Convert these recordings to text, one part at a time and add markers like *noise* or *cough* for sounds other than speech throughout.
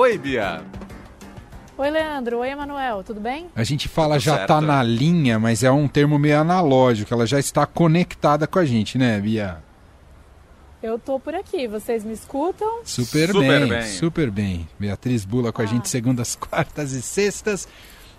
Oi, Bia. Oi, Leandro. Oi, Emanuel. Tudo bem? A gente fala Tudo já certo. tá na linha, mas é um termo meio analógico. Ela já está conectada com a gente, né, Bia? Eu tô por aqui, vocês me escutam? Super, super bem, bem, super bem. Beatriz Bula com ah. a gente segundas, *laughs* quartas e sextas.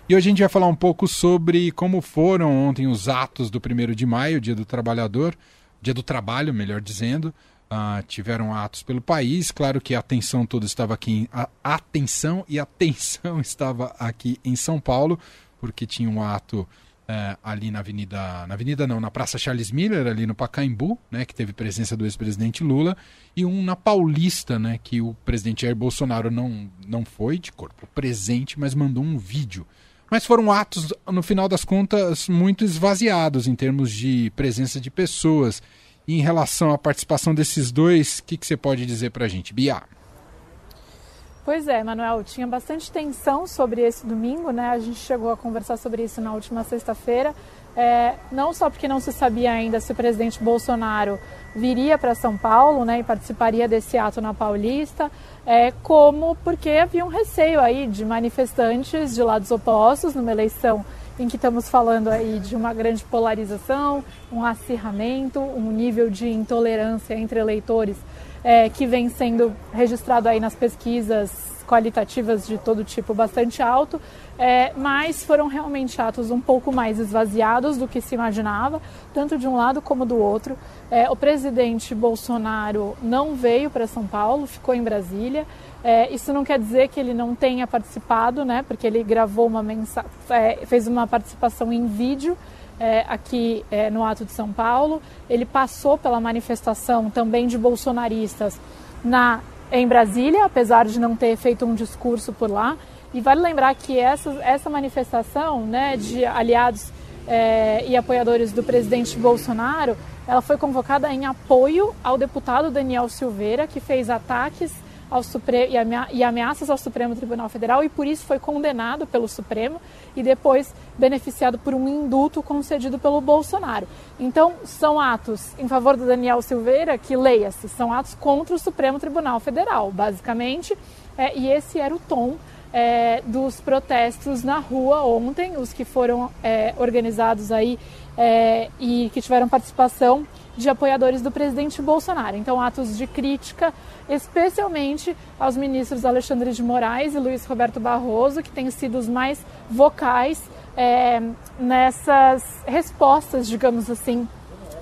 E hoje a gente vai falar um pouco sobre como foram ontem os atos do 1 de maio, Dia do Trabalhador, Dia do Trabalho, melhor dizendo. Uh, tiveram atos pelo país. Claro que a atenção toda estava aqui, em, a atenção e a *laughs* estava aqui em São Paulo, porque tinha um ato é, ali na Avenida, na Avenida não, na Praça Charles Miller, ali no Pacaembu, né, que teve presença do ex-presidente Lula, e um na Paulista, né, que o presidente Jair Bolsonaro não, não foi de corpo presente, mas mandou um vídeo. Mas foram atos, no final das contas, muito esvaziados em termos de presença de pessoas. Em relação à participação desses dois, o que, que você pode dizer para a gente, Bia? Pois é, Manuel, tinha bastante tensão sobre esse domingo, né? A gente chegou a conversar sobre isso na última sexta-feira. É, não só porque não se sabia ainda se o presidente Bolsonaro viria para São Paulo né, e participaria desse ato na Paulista, é, como porque havia um receio aí de manifestantes de lados opostos numa eleição em que estamos falando aí de uma grande polarização, um acirramento, um nível de intolerância entre eleitores é, que vem sendo registrado aí nas pesquisas qualitativas de todo tipo bastante alto, é, mas foram realmente atos um pouco mais esvaziados do que se imaginava, tanto de um lado como do outro. É, o presidente Bolsonaro não veio para São Paulo, ficou em Brasília. É, isso não quer dizer que ele não tenha participado, né? Porque ele gravou uma mensagem, é, fez uma participação em vídeo é, aqui é, no Ato de São Paulo. Ele passou pela manifestação também de bolsonaristas na, em Brasília, apesar de não ter feito um discurso por lá. E vale lembrar que essa, essa manifestação né, de aliados é, e apoiadores do presidente Bolsonaro, ela foi convocada em apoio ao deputado Daniel Silveira, que fez ataques ao Supre e ameaças ao Supremo Tribunal Federal e por isso foi condenado pelo Supremo e depois beneficiado por um indulto concedido pelo Bolsonaro. Então, são atos em favor do Daniel Silveira que, leia-se, são atos contra o Supremo Tribunal Federal, basicamente, é, e esse era o tom é, dos protestos na rua ontem, os que foram é, organizados aí é, e que tiveram participação de apoiadores do presidente Bolsonaro. Então, atos de crítica, especialmente aos ministros Alexandre de Moraes e Luiz Roberto Barroso, que têm sido os mais vocais é, nessas respostas, digamos assim,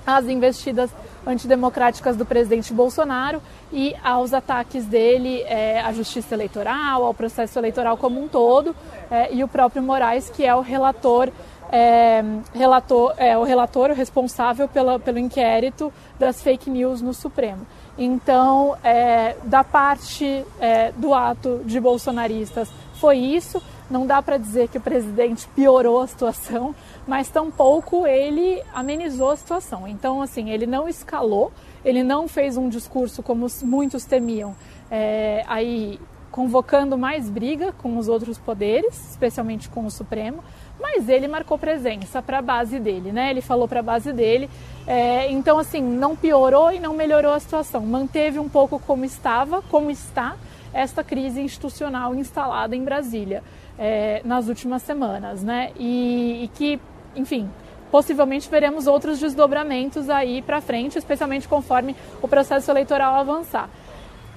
às investidas antidemocráticas do presidente Bolsonaro e aos ataques dele é, à justiça eleitoral, ao processo eleitoral como um todo, é, e o próprio Moraes, que é o relator é, relator, é, o relator responsável pela, pelo inquérito das fake news no Supremo. Então, é, da parte é, do ato de bolsonaristas, foi isso. Não dá para dizer que o presidente piorou a situação, mas tampouco ele amenizou a situação. Então, assim, ele não escalou, ele não fez um discurso como muitos temiam, é, aí convocando mais briga com os outros poderes, especialmente com o Supremo, mas ele marcou presença para a base dele, né? Ele falou para a base dele. É, então, assim, não piorou e não melhorou a situação. Manteve um pouco como estava, como está esta crise institucional instalada em Brasília é, nas últimas semanas, né? E, e que, enfim, possivelmente veremos outros desdobramentos aí para frente, especialmente conforme o processo eleitoral avançar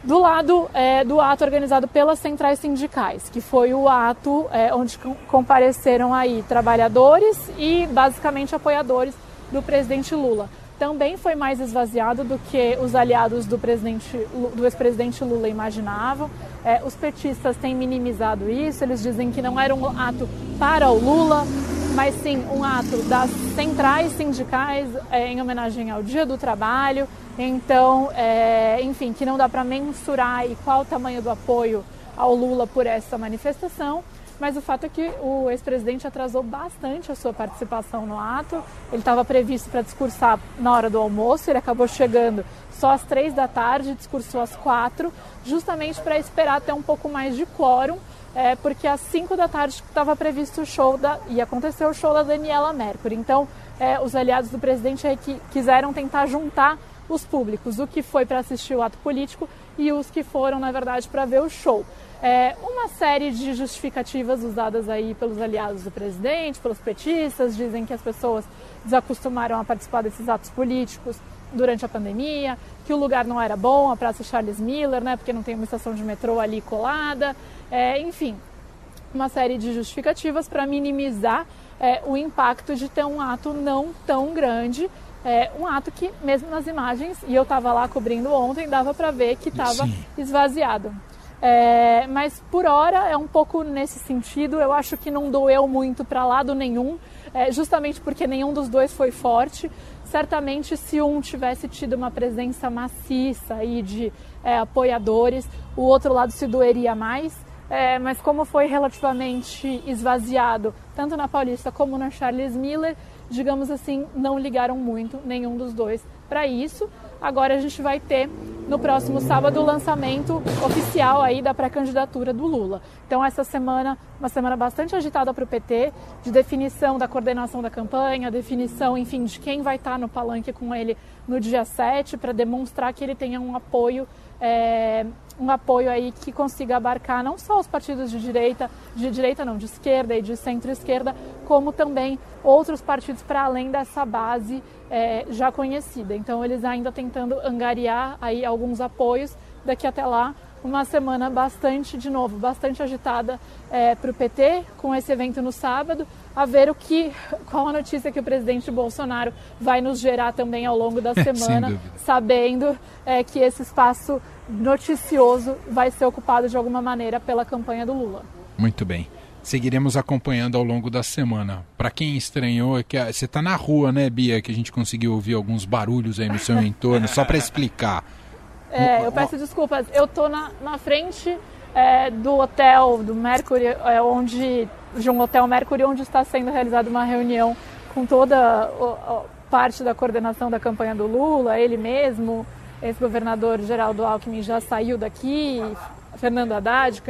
do lado é, do ato organizado pelas centrais sindicais, que foi o ato é, onde compareceram aí trabalhadores e basicamente apoiadores do presidente Lula. Também foi mais esvaziado do que os aliados do, do ex-presidente Lula imaginavam. É, os petistas têm minimizado isso, eles dizem que não era um ato para o Lula, mas sim um ato das centrais sindicais é, em homenagem ao Dia do Trabalho. Então, é, enfim, que não dá para mensurar e qual o tamanho do apoio ao Lula por essa manifestação. Mas o fato é que o ex-presidente atrasou bastante a sua participação no ato. Ele estava previsto para discursar na hora do almoço, ele acabou chegando só às três da tarde, discursou às quatro, justamente para esperar ter um pouco mais de quórum é, porque às 5 da tarde estava previsto o show da. e aconteceu o show da Daniela Mercury. Então, é, os aliados do presidente aí que quiseram tentar juntar os públicos, o que foi para assistir o ato político e os que foram, na verdade, para ver o show. É, uma série de justificativas usadas aí pelos aliados do presidente, pelos petistas, dizem que as pessoas desacostumaram a participar desses atos políticos durante a pandemia, que o lugar não era bom, a Praça Charles Miller, né, porque não tem uma estação de metrô ali colada, é, enfim, uma série de justificativas para minimizar é, o impacto de ter um ato não tão grande é, um ato que, mesmo nas imagens, e eu estava lá cobrindo ontem, dava para ver que estava esvaziado. É, mas por hora é um pouco nesse sentido. Eu acho que não doeu muito para lado nenhum, é, justamente porque nenhum dos dois foi forte. Certamente, se um tivesse tido uma presença maciça aí de é, apoiadores, o outro lado se doeria mais. É, mas como foi relativamente esvaziado, tanto na Paulista como na Charles Miller, digamos assim, não ligaram muito nenhum dos dois para isso. Agora a gente vai ter no próximo sábado o lançamento oficial aí da pré-candidatura do Lula. Então essa semana, uma semana bastante agitada para o PT, de definição da coordenação da campanha, definição, enfim, de quem vai estar no palanque com ele no dia 7, para demonstrar que ele tenha um apoio é, um apoio aí que consiga abarcar não só os partidos de direita, de direita não, de esquerda e de centro-esquerda, como também outros partidos para além dessa base é, já conhecida. Então eles ainda tentando angariar aí alguns apoios. Daqui até lá, uma semana bastante, de novo, bastante agitada é, para o PT, com esse evento no sábado, a ver o que, *laughs* qual a notícia que o presidente Bolsonaro vai nos gerar também ao longo da *laughs* semana, sabendo é, que esse espaço noticioso vai ser ocupado de alguma maneira pela campanha do Lula. Muito bem. Seguiremos acompanhando ao longo da semana. Para quem estranhou, é que você está na rua, né, Bia? Que a gente conseguiu ouvir alguns barulhos aí no seu *laughs* entorno, só para explicar. É, eu peço desculpas. Eu estou na, na frente é, do hotel do Mercury, é, onde de um hotel Mercury, onde está sendo realizada uma reunião com toda a, parte da coordenação da campanha do Lula, ele mesmo, ex-governador Geraldo Alckmin já saiu daqui, Fernando Haddad,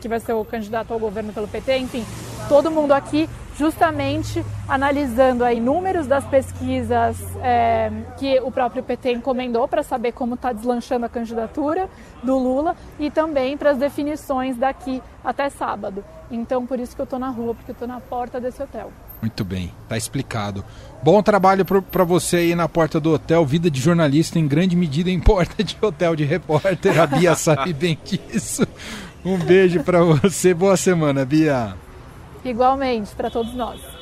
que vai ser o candidato ao governo pelo PT, enfim, todo mundo aqui justamente analisando aí números das pesquisas é, que o próprio PT encomendou para saber como está deslanchando a candidatura do Lula e também para as definições daqui até sábado. Então, por isso que eu estou na rua, porque eu estou na porta desse hotel. Muito bem, tá explicado. Bom trabalho para você aí na porta do hotel. Vida de jornalista em grande medida em porta de hotel de repórter. A Bia *laughs* sabe bem disso. Um beijo para você. Boa semana, Bia. Igualmente, para todos nós.